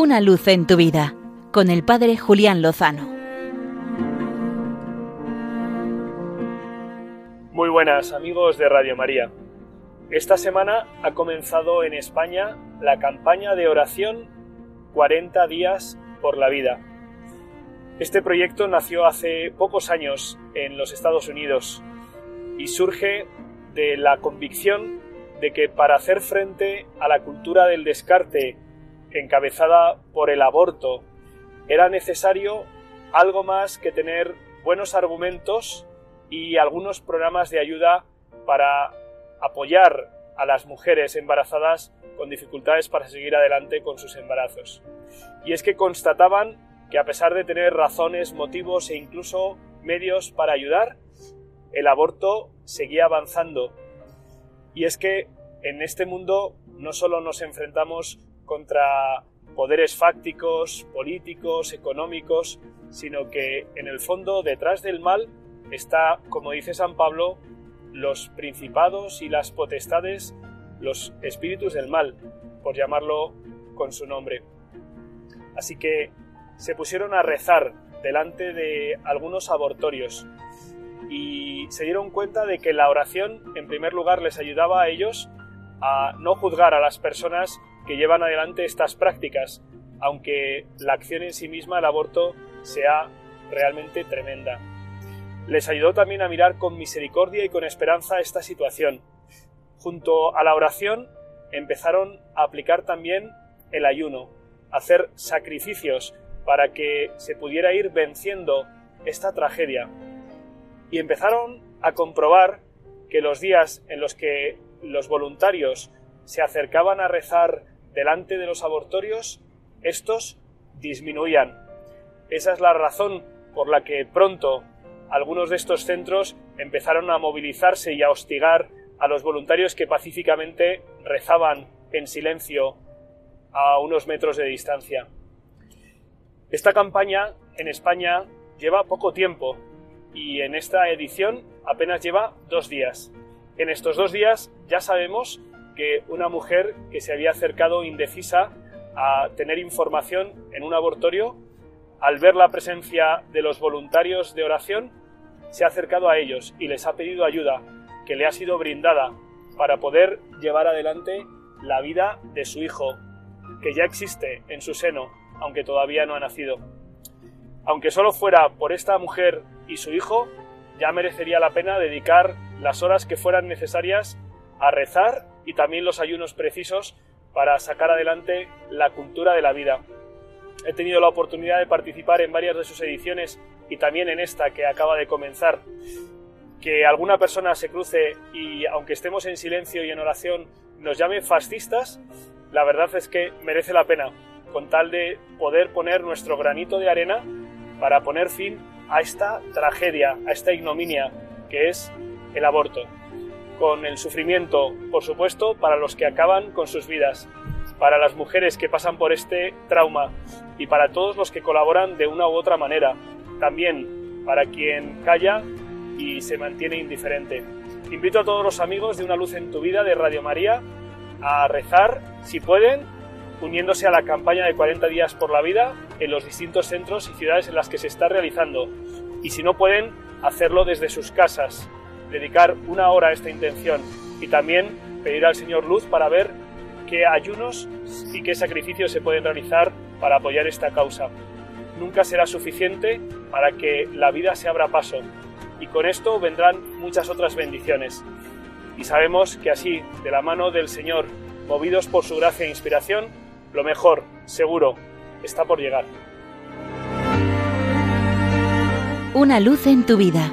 Una luz en tu vida con el Padre Julián Lozano. Muy buenas amigos de Radio María. Esta semana ha comenzado en España la campaña de oración 40 días por la vida. Este proyecto nació hace pocos años en los Estados Unidos y surge de la convicción de que para hacer frente a la cultura del descarte encabezada por el aborto, era necesario algo más que tener buenos argumentos y algunos programas de ayuda para apoyar a las mujeres embarazadas con dificultades para seguir adelante con sus embarazos. Y es que constataban que a pesar de tener razones, motivos e incluso medios para ayudar, el aborto seguía avanzando. Y es que en este mundo no solo nos enfrentamos contra poderes fácticos, políticos, económicos, sino que en el fondo detrás del mal está, como dice San Pablo, los principados y las potestades, los espíritus del mal, por llamarlo con su nombre. Así que se pusieron a rezar delante de algunos abortorios y se dieron cuenta de que la oración en primer lugar les ayudaba a ellos a no juzgar a las personas que llevan adelante estas prácticas, aunque la acción en sí misma, el aborto, sea realmente tremenda. Les ayudó también a mirar con misericordia y con esperanza esta situación. Junto a la oración empezaron a aplicar también el ayuno, a hacer sacrificios para que se pudiera ir venciendo esta tragedia. Y empezaron a comprobar que los días en los que los voluntarios se acercaban a rezar delante de los abortorios, estos disminuían. Esa es la razón por la que pronto algunos de estos centros empezaron a movilizarse y a hostigar a los voluntarios que pacíficamente rezaban en silencio a unos metros de distancia. Esta campaña en España lleva poco tiempo y en esta edición apenas lleva dos días. En estos dos días ya sabemos que una mujer que se había acercado indecisa a tener información en un abortorio, al ver la presencia de los voluntarios de oración, se ha acercado a ellos y les ha pedido ayuda que le ha sido brindada para poder llevar adelante la vida de su hijo, que ya existe en su seno, aunque todavía no ha nacido. Aunque solo fuera por esta mujer y su hijo, ya merecería la pena dedicar las horas que fueran necesarias a rezar y también los ayunos precisos para sacar adelante la cultura de la vida. He tenido la oportunidad de participar en varias de sus ediciones y también en esta que acaba de comenzar. Que alguna persona se cruce y aunque estemos en silencio y en oración nos llame fascistas, la verdad es que merece la pena, con tal de poder poner nuestro granito de arena para poner fin a esta tragedia, a esta ignominia que es el aborto con el sufrimiento, por supuesto, para los que acaban con sus vidas, para las mujeres que pasan por este trauma y para todos los que colaboran de una u otra manera, también para quien calla y se mantiene indiferente. Invito a todos los amigos de Una Luz en tu Vida de Radio María a rezar, si pueden, uniéndose a la campaña de 40 días por la vida en los distintos centros y ciudades en las que se está realizando. Y si no pueden, hacerlo desde sus casas, dedicar una hora a esta intención y también pedir al Señor luz para ver qué ayunos y qué sacrificios se pueden realizar para apoyar esta causa. Nunca será suficiente para que la vida se abra paso y con esto vendrán muchas otras bendiciones. Y sabemos que así, de la mano del Señor, movidos por su gracia e inspiración, lo mejor, seguro, está por llegar. Una luz en tu vida